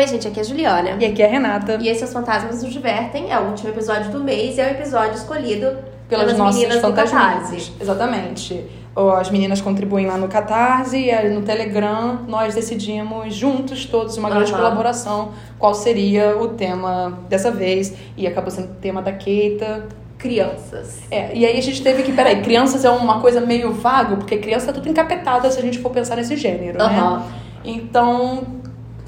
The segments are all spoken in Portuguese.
Oi, gente, aqui é a Juliana. E aqui é a Renata. E esse é Os Fantasmas nos Divertem, é o último episódio do mês e é o episódio escolhido pelas, pelas nossas meninas. Catarse. Exatamente. As meninas contribuem lá no Catarse e aí no Telegram nós decidimos juntos todos uma grande Aham. colaboração qual seria o tema dessa vez e acabou sendo o tema da Keita. Crianças. É, e aí a gente teve que, peraí, crianças é uma coisa meio vago, porque criança é tudo encapetada se a gente for pensar nesse gênero, né? Aham. Então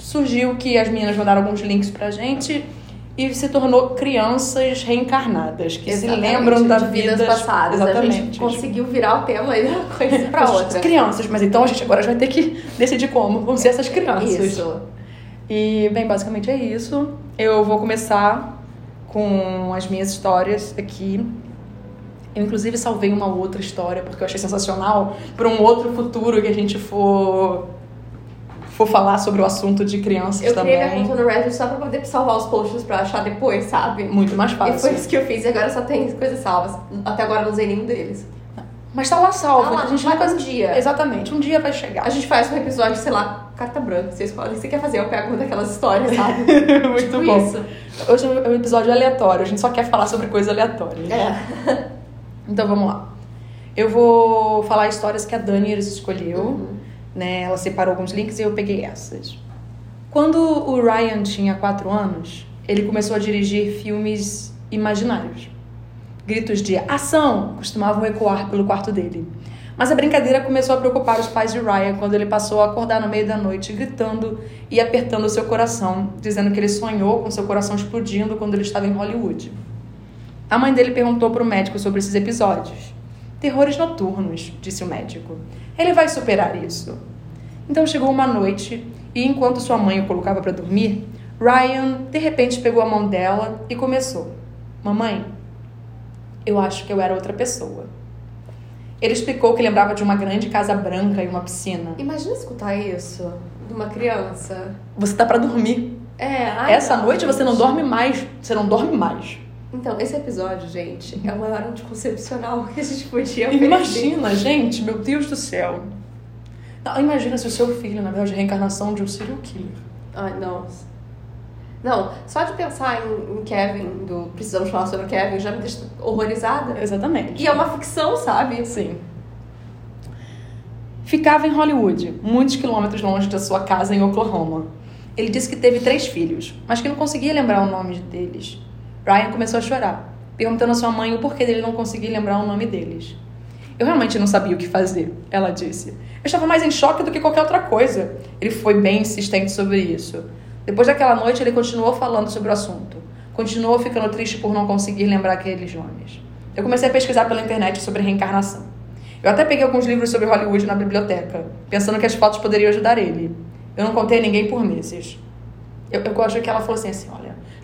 surgiu que as meninas mandaram alguns links pra gente e se tornou crianças reencarnadas, que se Exatamente, lembram da de vidas vida passadas. A gente Exatamente. conseguiu virar o tema e uma coisa pra outra. Crianças, mas então a gente agora vai ter que decidir como vão ser essas crianças. Isso. E, bem, basicamente é isso. Eu vou começar com as minhas histórias aqui. Eu, inclusive, salvei uma outra história, porque eu achei sensacional, para um outro futuro que a gente for, for falar sobre o assunto de crianças Eu também. criei minha conta no Reddit só pra poder salvar os posts pra achar depois, sabe? Muito mais E foi fácil. isso que eu fiz e agora só tem coisas salvas. Até agora eu não usei nenhum deles. Mas tá lá salvo. Tá lá, a gente vai nunca... um dia. Exatamente, um dia vai chegar. A gente faz um episódio, sei lá, carta branca. Você escolhe o que você quer fazer. Eu pego uma daquelas histórias, sabe? Muito tipo bom. isso. Hoje é um episódio aleatório, a gente só quer falar sobre coisa aleatória. É. Então vamos lá. Eu vou falar histórias que a Dani escolheu, Uhum. Né? Ela separou alguns links e eu peguei essas. Quando o Ryan tinha 4 anos, ele começou a dirigir filmes imaginários. Gritos de ação costumavam ecoar pelo quarto dele. Mas a brincadeira começou a preocupar os pais de Ryan quando ele passou a acordar no meio da noite, gritando e apertando seu coração, dizendo que ele sonhou com seu coração explodindo quando ele estava em Hollywood. A mãe dele perguntou para o médico sobre esses episódios. Terrores noturnos, disse o médico. Ele vai superar isso. Então chegou uma noite e, enquanto sua mãe o colocava para dormir, Ryan de repente pegou a mão dela e começou: Mamãe, eu acho que eu era outra pessoa. Ele explicou que lembrava de uma grande casa branca e uma piscina. Imagina escutar isso de uma criança. Você tá para dormir. É, ai, Essa noite você não dorme mais. Você não dorme mais. Então, esse episódio, gente, é o maior anticoncepcional que a gente podia oferecer. Imagina, gente, meu Deus do céu. Não, imagina se o seu filho, na verdade, é a reencarnação de um serial killer. Ai, nossa. Não, só de pensar em, em Kevin, do Precisamos Falar sobre o Kevin, já me deixa horrorizada. Exatamente. E é uma ficção, sabe? Sim. Ficava em Hollywood, muitos quilômetros longe da sua casa em Oklahoma. Ele disse que teve três filhos, mas que não conseguia lembrar o nome deles. Ryan começou a chorar, perguntando à sua mãe o porquê dele não conseguir lembrar o nome deles. Eu realmente não sabia o que fazer, ela disse. Eu estava mais em choque do que qualquer outra coisa. Ele foi bem insistente sobre isso. Depois daquela noite, ele continuou falando sobre o assunto. Continuou ficando triste por não conseguir lembrar aqueles nomes. Eu comecei a pesquisar pela internet sobre reencarnação. Eu até peguei alguns livros sobre Hollywood na biblioteca, pensando que as fotos poderiam ajudar ele. Eu não contei a ninguém por meses. Eu, eu gosto que ela falou assim, assim, olha,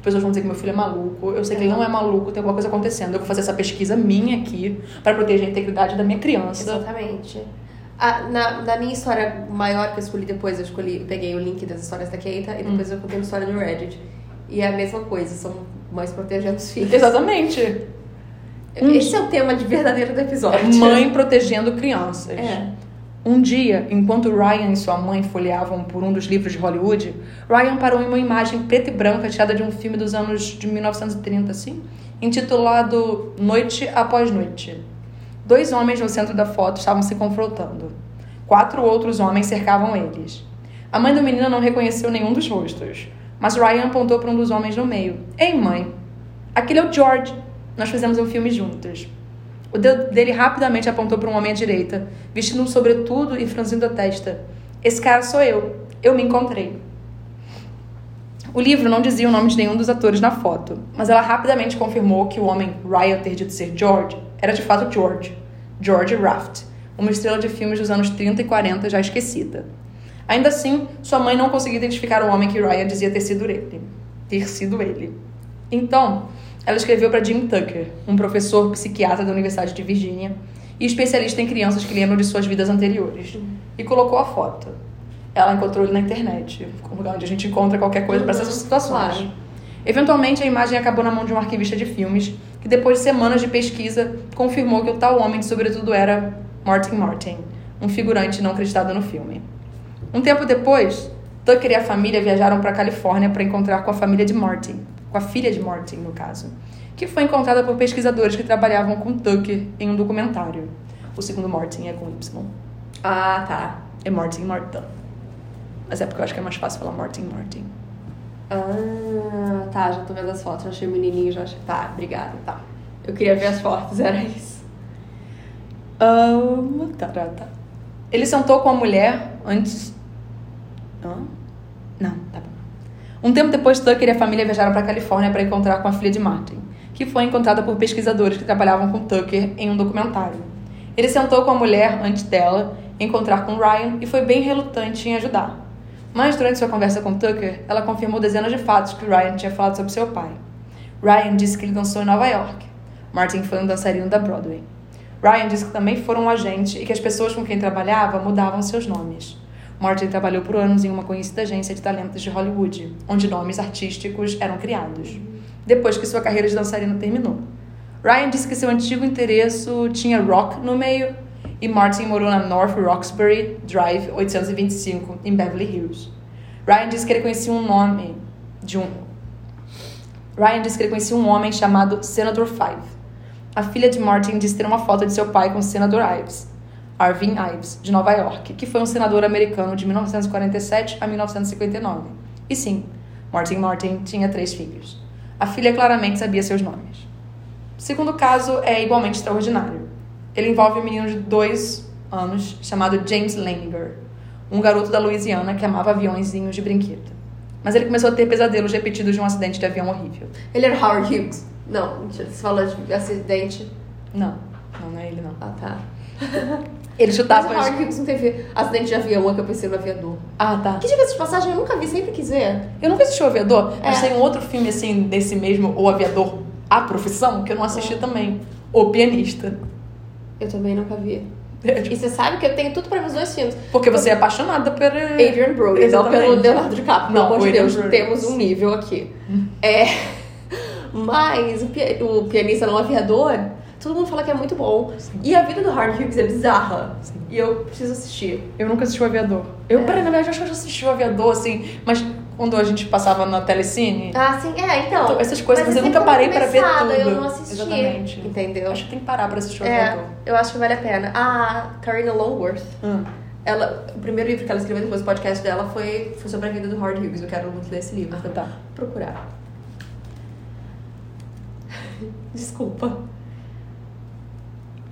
pessoas vão dizer que meu filho é maluco, eu sei que ele não é maluco, tem alguma coisa acontecendo. Eu vou fazer essa pesquisa minha aqui para proteger a integridade da minha criança. Exatamente. Ah, na, na minha história maior que eu escolhi depois, eu escolhi, peguei o link das histórias da Keita e depois eu contei uma história no Reddit. E é a mesma coisa, são mães protegendo os filhos. Exatamente. Esse é o tema de verdadeiro do episódio. Mãe protegendo crianças. É. Um dia, enquanto Ryan e sua mãe folheavam por um dos livros de Hollywood, Ryan parou em uma imagem preta e branca tirada de um filme dos anos de 1930, assim, intitulado Noite Após Noite. Dois homens no centro da foto estavam se confrontando. Quatro outros homens cercavam eles. A mãe do menino não reconheceu nenhum dos rostos, mas Ryan apontou para um dos homens no meio. Ei, mãe, aquele é o George. Nós fizemos um filme juntos. O dedo dele rapidamente apontou para um homem à direita, vestindo um sobretudo e franzindo a testa. Esse cara sou eu. Eu me encontrei. O livro não dizia o nome de nenhum dos atores na foto, mas ela rapidamente confirmou que o homem Ryan ter dito ser George era de fato George. George Raft, uma estrela de filmes dos anos 30 e 40 já esquecida. Ainda assim, sua mãe não conseguia identificar o homem que Ryan dizia ter sido ele. Ter sido ele. Então, ela escreveu para Jim Tucker, um professor psiquiatra da Universidade de Virgínia e especialista em crianças que lembram de suas vidas anteriores, e colocou a foto. Ela encontrou ele na internet, um lugar onde a gente encontra qualquer coisa para essas situações. Claro. Eventualmente, a imagem acabou na mão de um arquivista de filmes, que depois de semanas de pesquisa, confirmou que o tal homem, sobretudo, era Martin Martin, um figurante não acreditado no filme. Um tempo depois, Tucker e a família viajaram para a Califórnia para encontrar com a família de Martin, com a filha de Martin, no caso, que foi encontrada por pesquisadores que trabalhavam com Tucker em um documentário. O segundo Martin é com Y. Ah, tá. É Martin Martin. Mas é porque eu acho que é mais fácil falar Martin Martin. Ah, tá, já tô vendo as fotos. Eu achei o menininho, já achei. Tá, obrigada, tá. Eu queria ver as fotos, era isso. Um, tá, tá, tá. Ele sentou com a mulher antes. Hã? Não, tá bom. Um tempo depois, Tucker e a família viajaram para a Califórnia para encontrar com a filha de Martin, que foi encontrada por pesquisadores que trabalhavam com Tucker em um documentário. Ele sentou com a mulher antes dela encontrar com Ryan e foi bem relutante em ajudar. Mas durante sua conversa com Tucker, ela confirmou dezenas de fatos que Ryan tinha falado sobre seu pai. Ryan disse que ele dançou em Nova York. Martin foi um dançarino da Broadway. Ryan disse que também foram um agente e que as pessoas com quem trabalhava mudavam seus nomes. Martin trabalhou por anos em uma conhecida agência de talentos de Hollywood, onde nomes artísticos eram criados, depois que sua carreira de dançarino terminou. Ryan disse que seu antigo interesse tinha rock no meio e Martin morou na North Roxbury Drive 825, em Beverly Hills. Ryan disse que ele conhecia um nome de um. Ryan disse que ele conhecia um homem chamado Senator Five. A filha de Martin disse ter uma foto de seu pai com o Senador Ives, Arvin Ives, de Nova York, que foi um senador americano de 1947 a 1959. E sim, Martin Martin tinha três filhos. A filha claramente sabia seus nomes. O segundo caso é igualmente extraordinário. Ele envolve um menino de dois anos chamado James Leninger, um garoto da Louisiana que amava aviãozinhos de brinquedo. Mas ele começou a ter pesadelos repetidos de um acidente de avião horrível. Ele era Howard Hughes. Não, você falou de acidente. Não, não, não é ele não. Ah, tá. Ele Mas chutava. o Howard Hughes não teve acidente de avião, é que eu pensei no aviador. Ah, tá. Que diga-se de passagem, eu nunca vi, sempre quis ver. Eu nunca assisti o Aviador, mas É. tem um outro filme assim, desse mesmo, O Aviador, A Profissão, que eu não assisti também. O Pianista. Eu também nunca vi. E você sabe que eu tenho tudo pra ver os dois filmes. Porque você é apaixonada por. Adrian Brody, não Exatamente. pelo Leonardo DiCaprio. Não, Pelo amor de Deus, Brody. temos um nível aqui. É. Mas o, pi- o pianista não aviador, todo mundo fala que é muito bom. E a vida do Howard Hughes é bizarra. E eu preciso assistir. Eu nunca assisti o Aviador. Eu, É. peraí, na verdade, acho que eu já assisti o Aviador, assim, mas quando a gente passava na telecine. Ah, sim, é, então. Então, essas coisas, mas eu nunca parei pra ver tudo. Eu não assisti. Exatamente. Entendeu? Acho que tem que parar pra assistir o É, Aviador. eu acho que vale a pena. A Karina Longworth, Hum. ela, o primeiro livro que ela escreveu depois do podcast dela foi, foi sobre a vida do Howard Hughes. Eu quero muito ler esse livro. Ah, tá. procurar. Desculpa.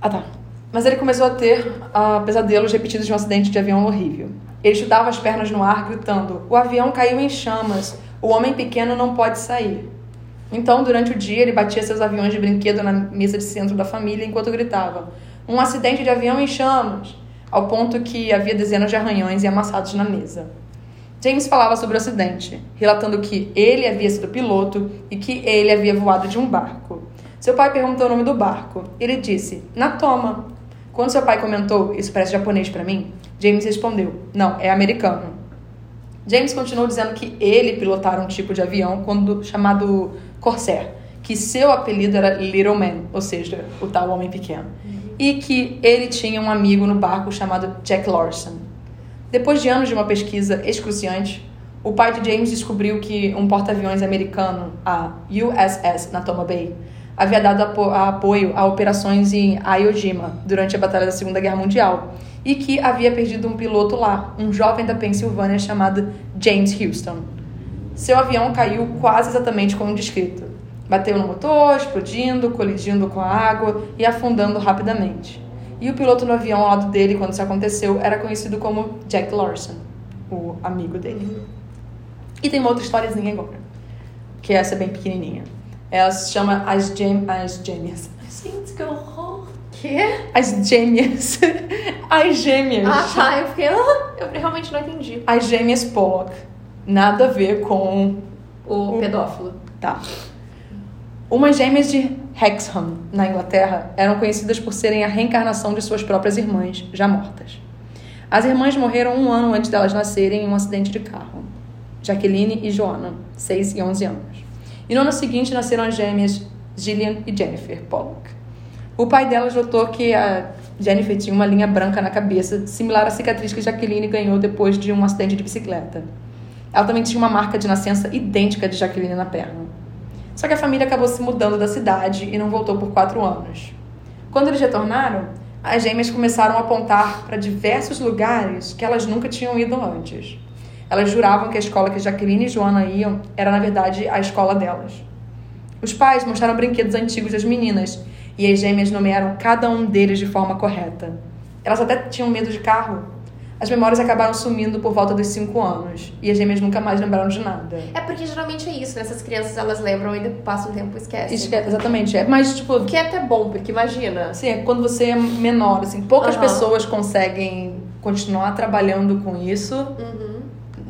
Ah, tá. Mas ele começou a ter ah, pesadelos repetidos de um acidente de avião horrível. Ele chutava as pernas no ar, gritando: O avião caiu em chamas. O homem pequeno não pode sair. Então, durante o dia, ele batia seus aviões de brinquedo na mesa de centro da família enquanto gritava: Um acidente de avião em chamas! Ao ponto que havia dezenas de arranhões e amassados na mesa. James falava sobre o acidente, relatando que ele havia sido piloto e que ele havia voado de um barco. Seu pai perguntou o nome do barco. Ele disse: Natoma. Quando seu pai comentou: Isso parece japonês para mim, James respondeu: Não, é americano. James continuou dizendo que ele pilotara um tipo de avião quando, chamado Corsair, que seu apelido era Little Man, ou seja, o tal homem pequeno, e que ele tinha um amigo no barco chamado Jack Lawson. Depois de anos de uma pesquisa excruciante, o pai de James descobriu que um porta-aviões americano, a USS Natoma Bay, havia dado apo apoio a operações em Iwo Jima durante a Batalha da Segunda Guerra Mundial e que havia perdido um piloto lá, um jovem da Pensilvânia chamado James Houston. Seu avião caiu quase exatamente como descrito. Bateu no motor, explodindo, colidindo com a água e afundando rapidamente. E o piloto no avião ao lado dele, quando isso aconteceu, era conhecido como Jack Larson, o amigo dele. E tem uma outra historiazinha agora, que essa é bem pequenininha. Ela se chama As, Gem As Gêmeas. Gente, que horror. Quê? As Gêmeas. As Gêmeas. Ah, tá. Eu fiquei. ah, Eu realmente não entendi. As Gêmeas Pollock. Nada a ver com O pedófilo. Tá. Umas gêmeas de Hexham, na Inglaterra, eram conhecidas por serem a reencarnação de suas próprias irmãs, já mortas. As irmãs morreram um ano antes delas nascerem em um acidente de carro. Jacqueline e Joanna, 6 e 11 anos. E no ano seguinte nasceram as gêmeas Gillian e Jennifer Pollock. O pai delas notou que a Jennifer tinha uma linha branca na cabeça, similar à cicatriz que Jacqueline ganhou depois de um acidente de bicicleta. Ela também tinha uma marca de nascença idêntica de Jaqueline na perna. Só que a família acabou se mudando da cidade e não voltou por quatro anos. Quando eles retornaram, as gêmeas começaram a apontar para diversos lugares que elas nunca tinham ido antes. Elas juravam que a escola que Jaqueline e Joana iam era, na verdade, a escola delas. Os pais mostraram brinquedos antigos das meninas e as gêmeas nomearam cada um deles de forma correta. Elas até tinham medo de carro. As memórias acabaram sumindo por volta dos 5 anos e as gêmeas nunca mais lembraram de nada. É porque geralmente é isso, né? Essas crianças elas lembram e passam um tempo e esquecem. Esque exatamente, é. Mas, tipo. Que é até bom, porque imagina. Sim, é quando você é menor, assim, poucas Aham. pessoas conseguem continuar trabalhando com isso, Uhum.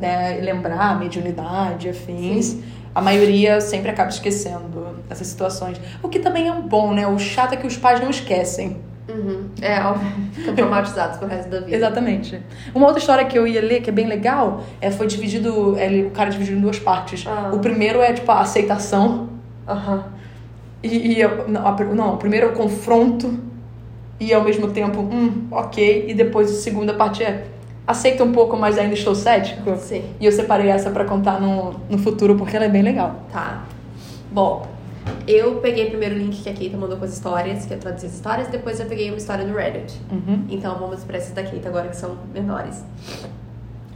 Né? Lembrar, mediunidade, afins. A maioria sempre acaba esquecendo essas situações. O que também é um bom, né? O chato é que os pais não esquecem. Uhum. É, ficam traumatizados pro resto da vida. Exatamente. Uma outra história que eu ia ler, que é bem legal, é, foi dividido. Ele, o cara dividiu em duas partes. Ah. O primeiro é, tipo, a aceitação. Aham. E, e não, a- não, o primeiro é o confronto. E ao mesmo tempo, hum, ok. E depois a segunda parte é aceita um pouco, mas ainda estou cético. Sim. E eu separei essa pra contar no, no futuro porque ela é bem legal. Tá. Bom, eu peguei primeiro o link que a Keita mandou com as histórias, que eu traduzi as histórias, depois eu peguei uma história do Reddit. Uhum. Então vamos para essas da Keita agora que são menores.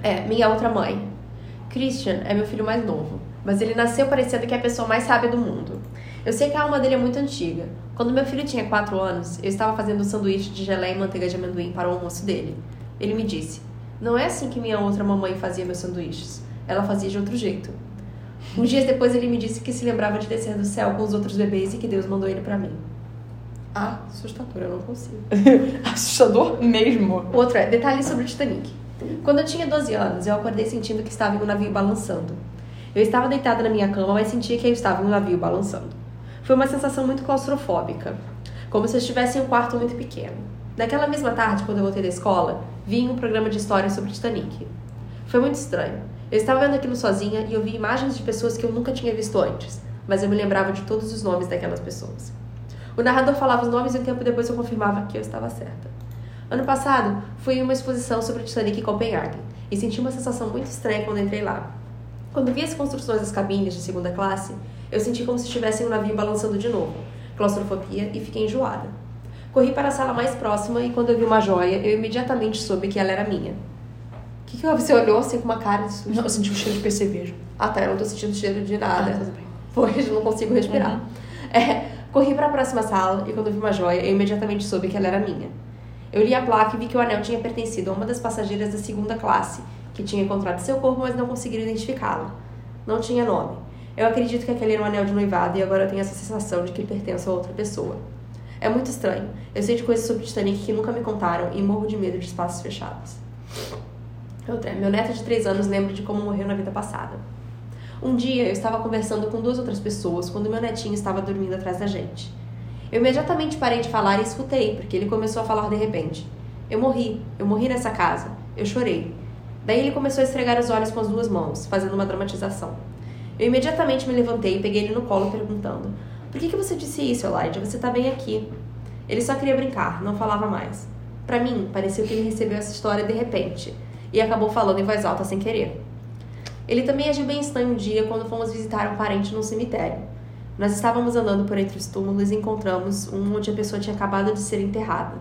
É, minha outra mãe. Christian é meu filho mais novo, mas ele nasceu parecendo que é a pessoa mais sábia do mundo. Eu sei que a alma dele é muito antiga. Quando meu filho tinha 4 anos, eu estava fazendo um sanduíche de geleia e manteiga de amendoim para o almoço dele. Ele me disse: Não é assim que minha outra mamãe fazia meus sanduíches. Ela fazia de outro jeito. Uns dias depois ele me disse que se lembrava de descer do céu com os outros bebês e que Deus mandou ele para mim. Ah, assustador, eu não consigo. Assustador mesmo. Outro é detalhes sobre o Titanic. Quando eu tinha 12 anos, eu acordei sentindo que estava em um navio balançando. Eu estava deitada na minha cama, mas sentia que eu estava em um navio balançando. Foi uma sensação muito claustrofóbica, como se eu estivesse em um quarto muito pequeno. Naquela mesma tarde, quando eu voltei da escola, vi um programa de histórias sobre o Titanic. Foi muito estranho. Eu estava vendo aquilo sozinha e eu vi imagens de pessoas que eu nunca tinha visto antes, mas eu me lembrava de todos os nomes daquelas pessoas. O narrador falava os nomes e um tempo depois eu confirmava que eu estava certa. Ano passado, fui em uma exposição sobre o Titanic em Copenhague e senti uma sensação muito estranha quando entrei lá. Quando vi as construções das cabines de segunda classe, eu senti como se estivesse em um navio balançando de novo, claustrofobia e fiquei enjoada. Corri para a sala mais próxima e quando eu vi uma joia, eu imediatamente soube que ela era minha. O que, que houve? Você olhou assim com uma cara de susto? Não, eu senti o cheiro de percevejo. Ah, tá, eu não tô sentindo cheiro de nada. Ah, tudo bem. Pois eu não consigo respirar. É, corri para a próxima sala e quando vi uma joia, eu imediatamente soube que ela era minha. Eu li a placa e vi que o anel tinha pertencido a uma das passageiras da segunda classe, que tinha encontrado seu corpo, mas não conseguiram identificá-la. Não tinha nome. Eu acredito que aquele era um anel de noivado e agora eu tenho essa sensação de que ele pertence a outra pessoa. É muito estranho. Eu sei de coisas sobre Titanic que nunca me contaram e morro de medo de espaços fechados. Outra meu neto de 3 anos lembra de como morreu na vida passada. Um dia eu estava conversando com duas outras pessoas quando meu netinho estava dormindo atrás da gente. Eu imediatamente parei de falar e escutei, porque ele começou a falar de repente. Eu morri, eu morri nessa casa, eu chorei. Daí ele começou a esfregar os olhos com as duas mãos, fazendo uma dramatização. Eu imediatamente me levantei e peguei ele no colo perguntando: Por que, que você disse isso, Elijah? Você tá bem aqui. Ele só queria brincar, não falava mais. Para mim, pareceu que ele recebeu essa história de repente e acabou falando em voz alta sem querer. Ele também agiu bem estranho um dia quando fomos visitar um parente num cemitério. Nós estávamos andando por entre os túmulos e encontramos um onde a pessoa tinha acabado de ser enterrada.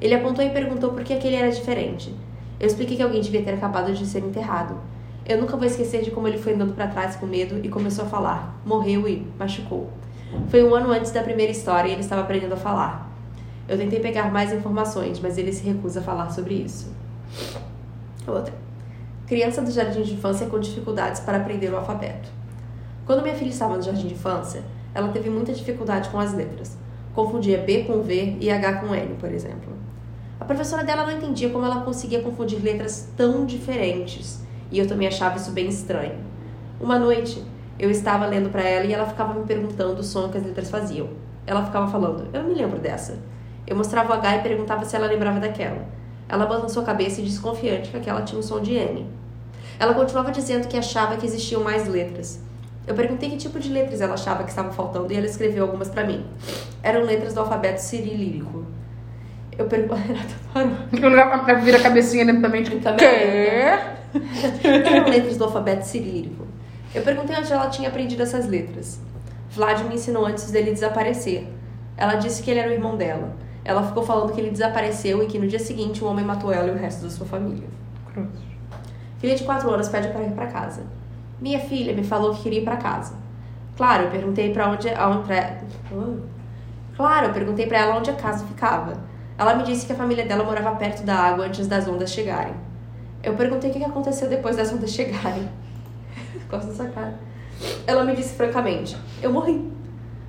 Ele apontou e perguntou por que aquele era diferente. Eu expliquei que alguém devia ter acabado de ser enterrado. Eu nunca vou esquecer de como ele foi andando para trás com medo e começou a falar. Morreu e machucou. Foi um ano antes da primeira história e ele estava aprendendo a falar. Eu tentei pegar mais informações, mas ele se recusa a falar sobre isso. Outra. Criança do jardim de infância com dificuldades para aprender o alfabeto. Quando minha filha estava no jardim de infância, ela teve muita dificuldade com as letras. Confundia B com V e H com N, por exemplo. A professora dela não entendia como ela conseguia confundir letras tão diferentes, e eu também achava isso bem estranho. Uma noite, eu estava lendo para ela e ela ficava me perguntando o som que as letras faziam. Ela ficava falando: "Eu não me lembro dessa". Eu mostrava o H e perguntava se ela lembrava daquela. Ela balançou a cabeça e desconfiante que aquela tinha um som de N. Ela continuava dizendo que achava que existiam mais letras. Eu perguntei que tipo de letras ela achava que estavam faltando e ela escreveu algumas para mim. Eram letras do alfabeto cirilírico. Eu perguntei. Renata parou. Virar a cabecinha lentamente. Também. Quê? Eram letras do alfabeto cirílico. Eu perguntei onde ela tinha aprendido essas letras. Vlad me ensinou antes dele desaparecer. Ela disse que ele era o irmão dela. Ela ficou falando que ele desapareceu e que no dia seguinte um homem matou ela e o resto da sua família. Cruz. Filha de 4 anos pede para ir para casa. Minha filha me falou que queria ir para casa. Claro, eu perguntei para onde, pra... Uh. Claro, eu perguntei para ela onde a casa ficava. Ela me disse que a família dela morava perto da água antes das ondas chegarem. Eu perguntei o que aconteceu depois das ondas chegarem. Gosto dessa cara. Ela me disse francamente: Eu morri.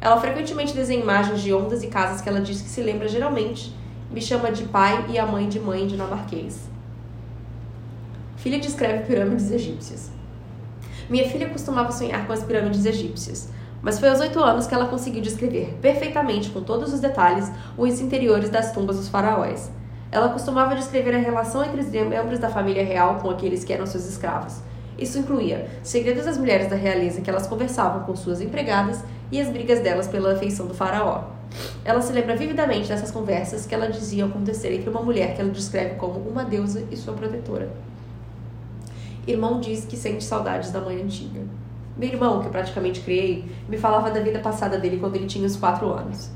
Ela frequentemente desenha imagens de ondas e casas que ela diz que se lembra geralmente. Me chama de pai e a mãe de mãe dinamarquês. Filha descreve pirâmides egípcias. Minha filha costumava sonhar com as pirâmides egípcias, mas foi aos oito anos que ela conseguiu descrever perfeitamente, com todos os detalhes, os interiores das tumbas dos faraós. Ela costumava descrever a relação entre os membros da família real com aqueles que eram seus escravos. Isso incluía segredos das mulheres da realeza que elas conversavam com suas empregadas e as brigas delas pela afeição do faraó. Ela se lembra vividamente dessas conversas que ela dizia acontecer entre uma mulher que ela descreve como uma deusa e sua protetora. Irmão diz que sente saudades da mãe antiga. Meu irmão, que eu praticamente criei, me falava da vida passada dele quando ele tinha uns quatro anos.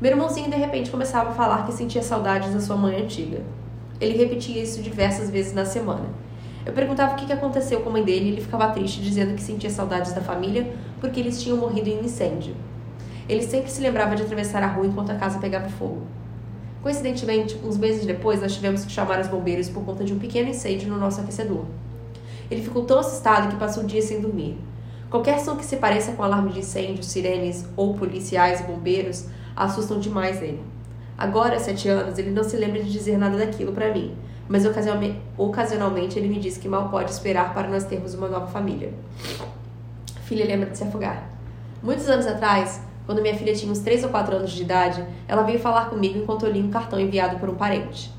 Meu irmãozinho de repente começava a falar que sentia saudades da sua mãe antiga. Ele repetia isso diversas vezes na semana. Eu perguntava o que aconteceu com a mãe dele e ele ficava triste, dizendo que sentia saudades da família porque eles tinham morrido em incêndio. Ele sempre se lembrava de atravessar a rua enquanto a casa pegava fogo. Coincidentemente, uns meses depois, nós tivemos que chamar os bombeiros por conta de um pequeno incêndio no nosso aquecedor. Ele ficou tão assustado que passou o dia sem dormir. Qualquer som que se pareça com alarme de incêndio, sirenes ou policiais e bombeiros assustam demais ele. Agora, sete anos, ele não se lembra de dizer nada daquilo para mim, mas ocasionalmente ele me diz que mal pode esperar para nós termos uma nova família. Filha lembra de se afogar. Muitos anos atrás, quando minha filha tinha uns 3 ou 4 anos de idade, ela veio falar comigo enquanto eu li um cartão enviado por um parente.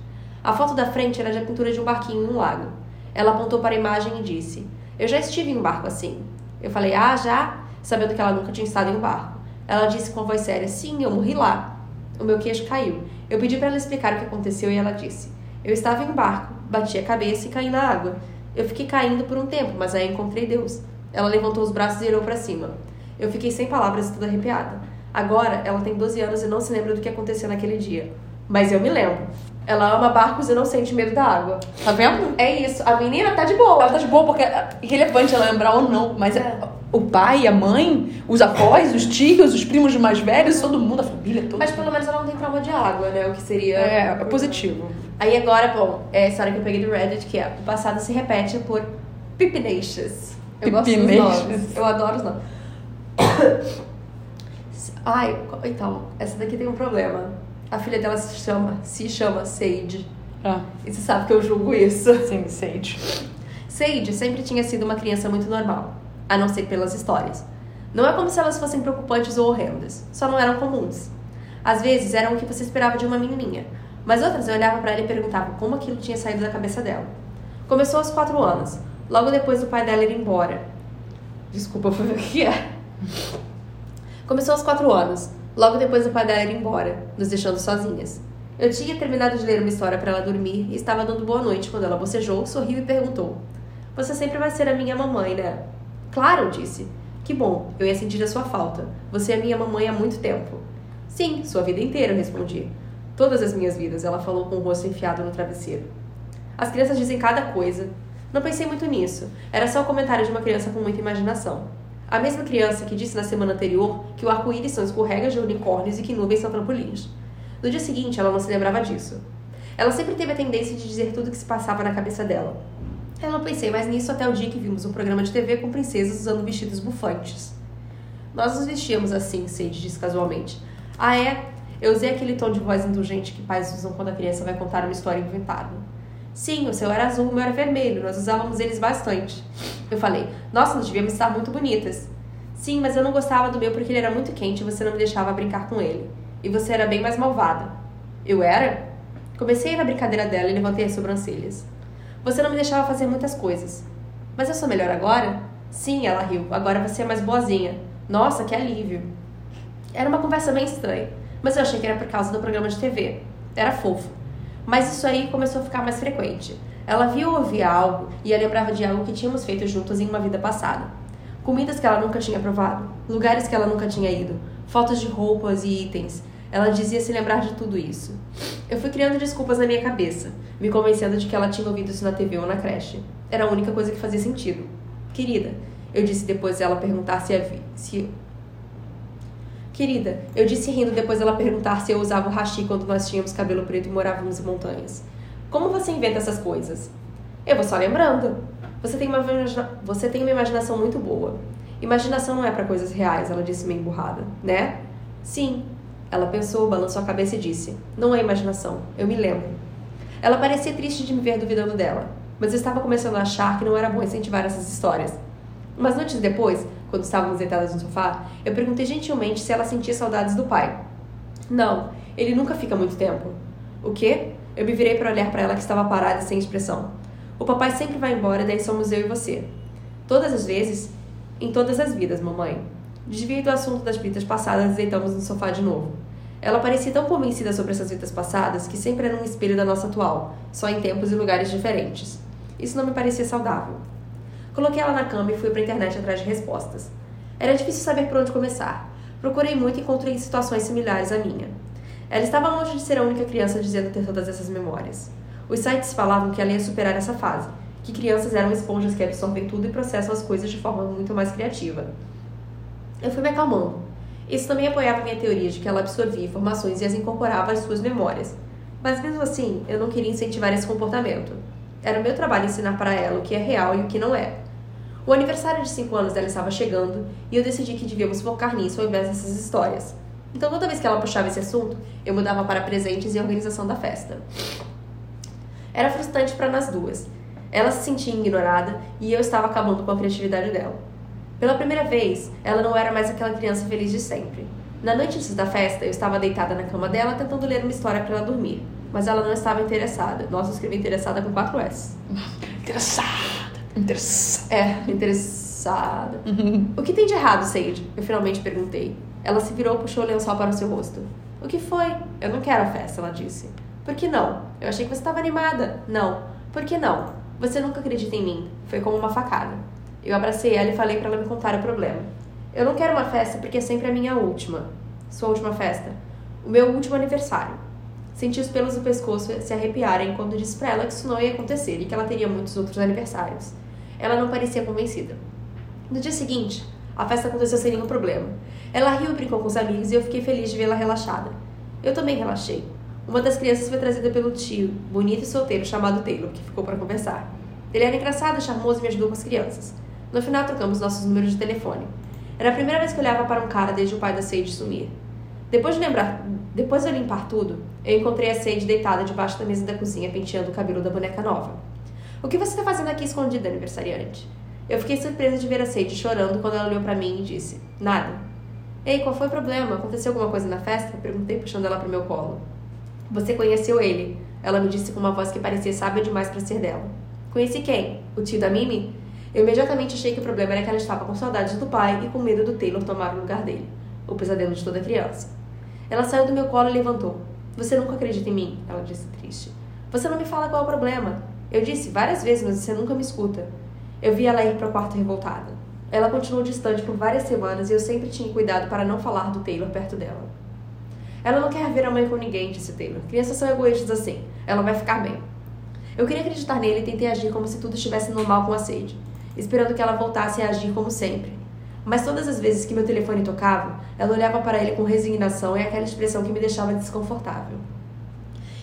A foto da frente era de a pintura de um barquinho em um lago. Ela apontou para a imagem e disse: Eu já estive em um barco assim. Eu falei: Ah, já? Sabendo que ela nunca tinha estado em um barco. Ela disse com voz séria: Sim, eu morri lá. O meu queixo caiu. Eu pedi para ela explicar o que aconteceu e ela disse: Eu estava em um barco, bati a cabeça e caí na água. Eu fiquei caindo por um tempo, mas aí encontrei Deus. Ela levantou os braços e olhou para cima. Eu fiquei sem palavras e toda arrepiada. Agora, ela tem 12 anos e não se lembra do que aconteceu naquele dia. Mas eu me lembro. Ela ama barcos e não sente medo da água. Tá vendo? É isso. A menina tá de boa. Ela tá de boa porque é irrelevante ela lembrar ou não, mas é. o pai, a mãe, os avós, os tios, os primos mais velhos, todo mundo, a família toda. Mas pelo menos ela não tem trauma de água, né? O que seria. É, é positivo. Aí agora, bom, é a história que eu peguei do Reddit, que é o passado se repete por Pipinacious. Eu gosto dos nomes. Eu adoro os nomes. Ai, então, essa daqui tem um problema. A filha dela se chama, se chama Sage. Ah. E você sabe que eu julgo isso. Sim, Sage. Sage sempre tinha sido uma criança muito normal, a não ser pelas histórias. Não é como se elas fossem preocupantes ou horrendas, só não eram comuns. Às vezes eram o que você esperava de uma menininha, mas outras eu olhava para ela e perguntava como aquilo tinha saído da cabeça dela. Começou aos quatro anos, logo depois do pai dela ir embora. Desculpa, foi o que é. Começou aos quatro anos, logo depois do pai dela ir embora, nos deixando sozinhas. Eu tinha terminado de ler uma história para ela dormir e estava dando boa noite quando ela bocejou, sorriu e perguntou: Você sempre vai ser a minha mamãe, né? Claro, disse. Que bom, eu ia sentir a sua falta. Você é minha mamãe há muito tempo. Sim, sua vida inteira, respondi. Todas as minhas vidas, ela falou com o rosto enfiado no travesseiro. As crianças dizem cada coisa. Não pensei muito nisso. Era só o comentário de uma criança com muita imaginação. A mesma criança que disse na semana anterior que o arco-íris são escorregas de unicórnios e que nuvens são trampolins. No dia seguinte, ela não se lembrava disso. Ela sempre teve a tendência de dizer tudo o que se passava na cabeça dela. Eu não pensei mais nisso até o dia que vimos um programa de TV com princesas usando vestidos bufantes. Nós nos vestíamos assim, Sage disse casualmente. Ah, é? Eu usei aquele tom de voz indulgente que pais usam quando a criança vai contar uma história inventada. Sim, o seu era azul, o meu era vermelho. Nós usávamos eles bastante. Eu falei, nossa, nós devíamos estar muito bonitas. Sim, mas eu não gostava do meu porque ele era muito quente e você não me deixava brincar com ele. E você era bem mais malvada. Eu era? Comecei na brincadeira dela e levantei as sobrancelhas. Você não me deixava fazer muitas coisas. Mas eu sou melhor agora? Sim, ela riu. Agora você é mais boazinha. Nossa, que alívio. Era uma conversa bem estranha, mas eu achei que era por causa do programa de TV. Era fofo. Mas isso aí começou a ficar mais frequente. Ela via ou ouvia algo e a lembrava de algo que tínhamos feito juntas em uma vida passada. Comidas que ela nunca tinha provado, lugares que ela nunca tinha ido, fotos de roupas e itens. Ela dizia se lembrar de tudo isso. Eu fui criando desculpas na minha cabeça, me convencendo de que ela tinha ouvido isso na TV ou na creche. Era a única coisa que fazia sentido. Querida, eu disse depois ela perguntar se havia. Se... Querida, eu disse rindo depois ela perguntar se eu usava o hashi quando nós tínhamos cabelo preto e morávamos em montanhas. Como você inventa essas coisas? Eu vou só lembrando. Você tem uma, você tem uma imaginação muito boa. Imaginação não é para coisas reais, ela disse meio emburrada, né? Sim. Ela pensou, balançou a cabeça e disse: Não é imaginação, eu me lembro. Ela parecia triste de me ver duvidando dela, mas eu estava começando a achar que não era bom incentivar essas histórias. Umas noites depois, quando estávamos deitadas no sofá, eu perguntei gentilmente se ela sentia saudades do pai. Não, ele nunca fica muito tempo. O quê? Eu me virei para olhar para ela que estava parada sem expressão. O papai sempre vai embora, daí somos eu e você. Todas as vezes, em todas as vidas, mamãe. Desviei do assunto das vidas passadas e deitamos no sofá de novo. Ela parecia tão convencida sobre essas vidas passadas que sempre era um espelho da nossa atual, só em tempos e lugares diferentes. Isso não me parecia saudável. Coloquei ela na cama e fui para a internet atrás de respostas. Era difícil saber por onde começar. Procurei muito e encontrei situações similares à minha. Ela estava longe de ser a única criança dizendo ter todas essas memórias. Os sites falavam que ela ia superar essa fase, que crianças eram esponjas que absorvem tudo e processam as coisas de forma muito mais criativa. Eu fui me acalmando. Isso também apoiava minha teoria de que ela absorvia informações e as incorporava às suas memórias. Mas mesmo assim, eu não queria incentivar esse comportamento. Era meu trabalho ensinar para ela o que é real e o que não é. O aniversário de 5 anos dela estava chegando e eu decidi que devíamos focar nisso ao invés dessas histórias. Então, toda vez que ela puxava esse assunto, eu mudava para presentes e organização da festa. Era frustrante para nós duas. Ela se sentia ignorada e eu estava acabando com a criatividade dela. Pela primeira vez, ela não era mais aquela criança feliz de sempre. Na noite antes da festa, eu estava deitada na cama dela tentando ler uma história para ela dormir, mas ela não estava interessada. Nossa, eu escrevi interessada com quatro S. Interessada. Interessada. É, interessada. o que tem de errado, Sage? Eu finalmente perguntei. Ela se virou e puxou o lençol para o seu rosto. O que foi? Eu não quero a festa, ela disse. Por que não? Eu achei que você estava animada. Não. Por que não? Você nunca acredita em mim. Foi como uma facada. Eu abracei ela e falei para ela me contar o problema. Eu não quero uma festa porque é sempre a minha última. Sua última festa? O meu último aniversário. Senti os pelos do pescoço se arrepiarem quando disse para ela que isso não ia acontecer e que ela teria muitos outros aniversários. Ela não parecia convencida. No dia seguinte, a festa aconteceu sem nenhum problema. Ela riu e brincou com os amigos e eu fiquei feliz de vê-la relaxada. Eu também relaxei. Uma das crianças foi trazida pelo tio, bonito e solteiro, chamado Taylor, que ficou para conversar. Ele era engraçado, charmoso e me ajudou com as crianças. No final, trocamos nossos números de telefone. Era a primeira vez que olhava para um cara desde o pai da Sage sumir. Depois de lembrar, depois de eu limpar tudo, eu encontrei a Sage deitada debaixo da mesa da cozinha, penteando o cabelo da boneca nova. O que você está fazendo aqui escondida, aniversariante? Eu fiquei surpresa de ver a Sage chorando quando ela olhou para mim e disse: Nada. Ei, qual foi o problema? Aconteceu alguma coisa na festa? Perguntei, puxando ela para meu colo. Você conheceu ele? Ela me disse com uma voz que parecia sábia demais para ser dela. Conheci quem? O tio da Mimi? Eu imediatamente achei que o problema era que ela estava com saudades do pai e com medo do Taylor tomar o lugar dele. O pesadelo de toda criança. Ela saiu do meu colo e levantou. Você nunca acredita em mim? Ela disse triste. Você não me fala qual é o problema. Eu disse várias vezes, mas você nunca me escuta. Eu vi ela ir para o quarto revoltada. Ela continuou distante por várias semanas e eu sempre tinha cuidado para não falar do Taylor perto dela. Ela não quer ver a mãe com ninguém, disse Taylor. Crianças são egoístas assim. Ela vai ficar bem. Eu queria acreditar nele e tentei agir como se tudo estivesse normal com a Sage, esperando que ela voltasse a agir como sempre. Mas todas as vezes que meu telefone tocava, ela olhava para ele com resignação e aquela expressão que me deixava desconfortável.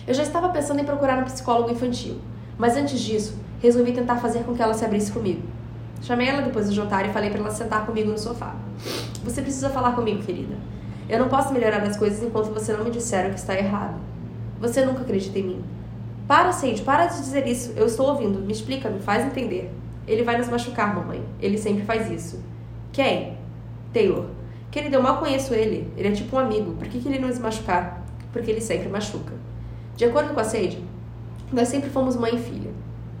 Eu já estava pensando em procurar um psicólogo infantil, mas antes disso, resolvi tentar fazer com que ela se abrisse comigo. Chamei ela depois do jantar e falei para ela sentar comigo no sofá. Você precisa falar comigo, querida. Eu não posso melhorar as coisas enquanto você não me disser o que está errado. Você nunca acredita em mim. Para, Sage, para de dizer isso. Eu estou ouvindo. Me explica, me faz entender. Ele vai nos machucar, mamãe. Ele sempre faz isso. Quem? Taylor. Querida, eu mal conheço ele. Ele é tipo um amigo. Por que, que ele não nos machucar? Porque ele sempre machuca. De acordo com a Sage, nós sempre fomos mãe e filha.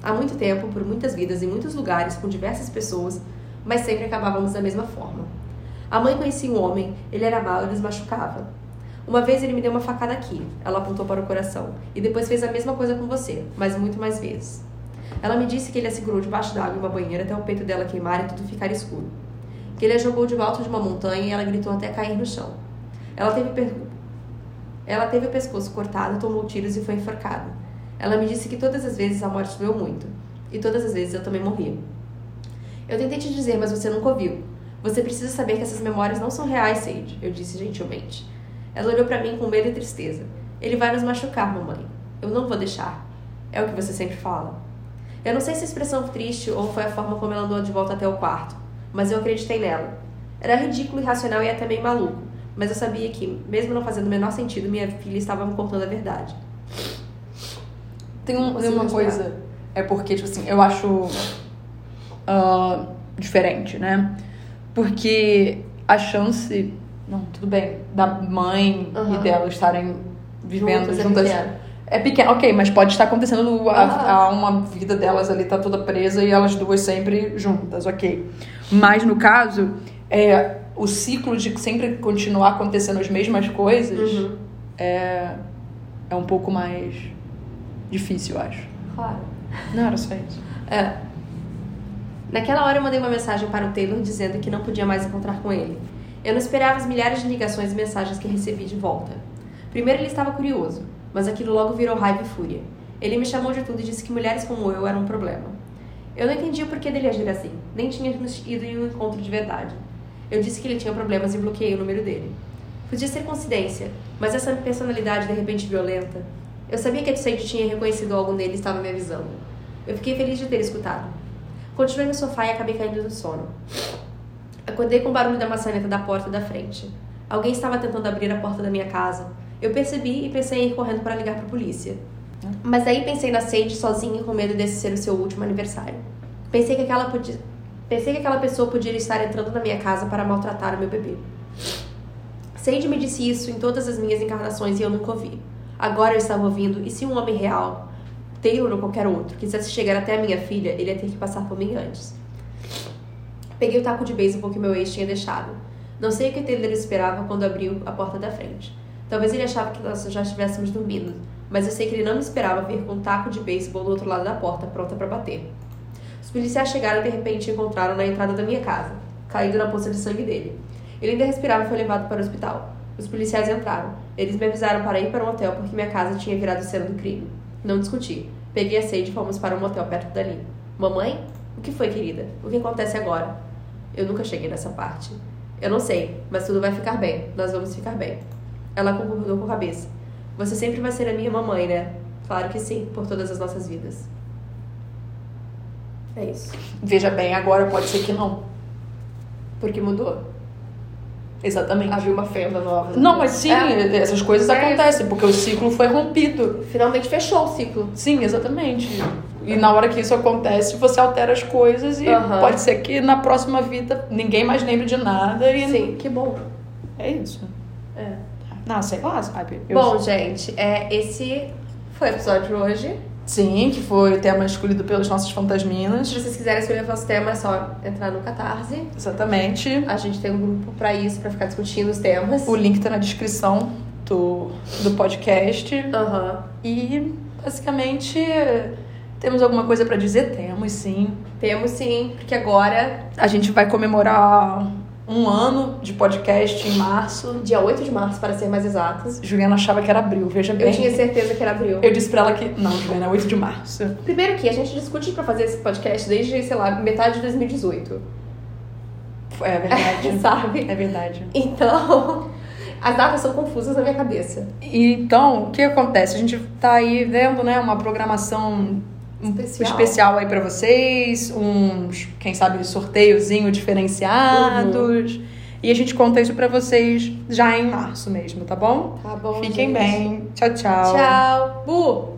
Há muito tempo, por muitas vidas, em muitos lugares, com diversas pessoas, mas sempre acabávamos da mesma forma. A mãe conhecia um homem, ele era mau e nos machucava. Uma vez ele me deu uma facada aqui, ela apontou para o coração, e depois fez a mesma coisa com você, mas muito mais vezes. Ela me disse que ele a segurou debaixo d'água em uma banheira até o peito dela queimar e tudo ficar escuro. Que ele a jogou de volta de uma montanha e ela gritou até cair no chão. Ela teve, per... ela teve o pescoço cortado, tomou tiros e foi enforcada. Ela me disse que todas as vezes a morte doeu muito. E todas as vezes eu também morria. Eu tentei te dizer, mas você nunca ouviu. Você precisa saber que essas memórias não são reais, Sage, eu disse gentilmente. Ela olhou para mim com medo e tristeza. Ele vai nos machucar, mamãe. Eu não vou deixar. É o que você sempre fala. Eu não sei se a expressão triste ou foi a forma como ela andou de volta até o quarto, mas eu acreditei nela. Era ridículo, irracional e até meio maluco, mas eu sabia que, mesmo não fazendo o menor sentido, minha filha estava me contando a verdade. Tem, um, tem uma coisa. É porque, tipo assim, eu acho uh, diferente, né? Porque a chance. Não, tudo bem. Da mãe Uhum. e dela estarem vivendo Juntas é juntas. pequeno. É pequeno, ok, mas pode estar acontecendo a, a uma vida delas ali tá toda presa e elas duas sempre juntas, ok. Mas no caso, é, o ciclo de sempre continuar acontecendo as mesmas coisas Uhum. é, é um pouco mais difícil, acho. Claro. Não era só isso. É. Naquela hora eu mandei uma mensagem para o Taylor dizendo que não podia mais encontrar com ele. Eu não esperava as milhares de ligações e mensagens que recebi de volta. Primeiro ele estava curioso, mas aquilo logo virou raiva e fúria. Ele me chamou de tudo e disse que mulheres como eu eram um problema. Eu não entendi o porquê dele agir assim, nem tínhamos ido em um encontro de verdade. Eu disse que ele tinha problemas e bloqueei o número dele. Podia ser coincidência, mas essa personalidade de repente violenta. Eu sabia que a Sage tinha reconhecido algo nele e estava me avisando. Eu fiquei feliz de ter escutado. Continuei no sofá e acabei caindo no sono. Acordei com o barulho da maçaneta da porta da frente. Alguém estava tentando abrir a porta da minha casa. Eu percebi e pensei em ir correndo para ligar para a polícia. Mas aí pensei na Sage sozinha com medo desse ser o seu último aniversário. Pensei que aquela podia... Pensei que aquela pessoa podia estar entrando na minha casa para maltratar o meu bebê. Sage me disse isso em todas as minhas encarnações e eu nunca ouvi. Agora eu estava ouvindo, e se um homem real, Taylor ou qualquer outro, quisesse chegar até a minha filha, ele ia ter que passar por mim antes. Peguei o taco de beisebol que meu ex tinha deixado. Não sei o que Taylor esperava quando abriu a porta da frente. Talvez ele achava que nós já estivéssemos dormindo, mas eu sei que ele não me esperava ver com um taco de beisebol do outro lado da porta, pronta para bater. Os policiais chegaram e de repente encontraram na entrada da minha casa, caído na poça de sangue dele. Ele ainda respirava e foi levado para o hospital. Os policiais entraram. Eles me avisaram para ir para um hotel porque minha casa tinha virado cena do crime. Não discuti. Peguei a Sage e fomos para um motel perto dali. Mamãe? O que foi, querida? O que acontece agora? Eu nunca cheguei nessa parte. Eu não sei, mas tudo vai ficar bem. Nós vamos ficar bem. Ela concordou com a cabeça. Você sempre vai ser a minha mamãe, né? Claro que sim, por todas as nossas vidas. É isso. Veja bem, agora pode ser que não. Porque mudou. Exatamente. Abriu uma fenda nova. Não, mas sim, É. essas coisas É. acontecem, porque o ciclo foi rompido. Finalmente fechou o ciclo. Sim, exatamente. E na hora que isso acontece, você altera as coisas e Aham. pode ser que na próxima vida ninguém mais lembre de nada e Sim, que bom. é isso. É. Não, sei lá, sabe? Eu- Bom, gente, é, esse foi o episódio de hoje. Sim, que foi o tema escolhido pelos nossos fantasminas. Se vocês quiserem escolher o nosso tema, é só entrar no Catarse. Exatamente. A gente tem um grupo pra isso, pra ficar discutindo os temas. O link tá na descrição do, do podcast. Aham. E basicamente temos alguma coisa pra dizer? Temos sim. Temos sim, porque agora, A gente vai comemorar um ano de podcast em março. dia 8 de março, para ser mais exatos. Juliana achava que era abril, veja bem. Eu tinha certeza que era abril. Eu disse pra ela que. Não, Juliana, é 8 de março. Primeiro que a gente discute pra fazer esse podcast desde, sei lá, metade de 2018. É verdade. Sabe? É verdade. Então, as datas são confusas na minha cabeça. Então, o que acontece? A gente tá aí vendo, né, uma programação um Especial. especial aí pra vocês, uns, quem sabe, sorteiozinho diferenciados. E a gente conta isso pra vocês já em março mesmo, tá bom? Tá bom, Fiquem gente. bem. Tchau, tchau. Tchau. Bu!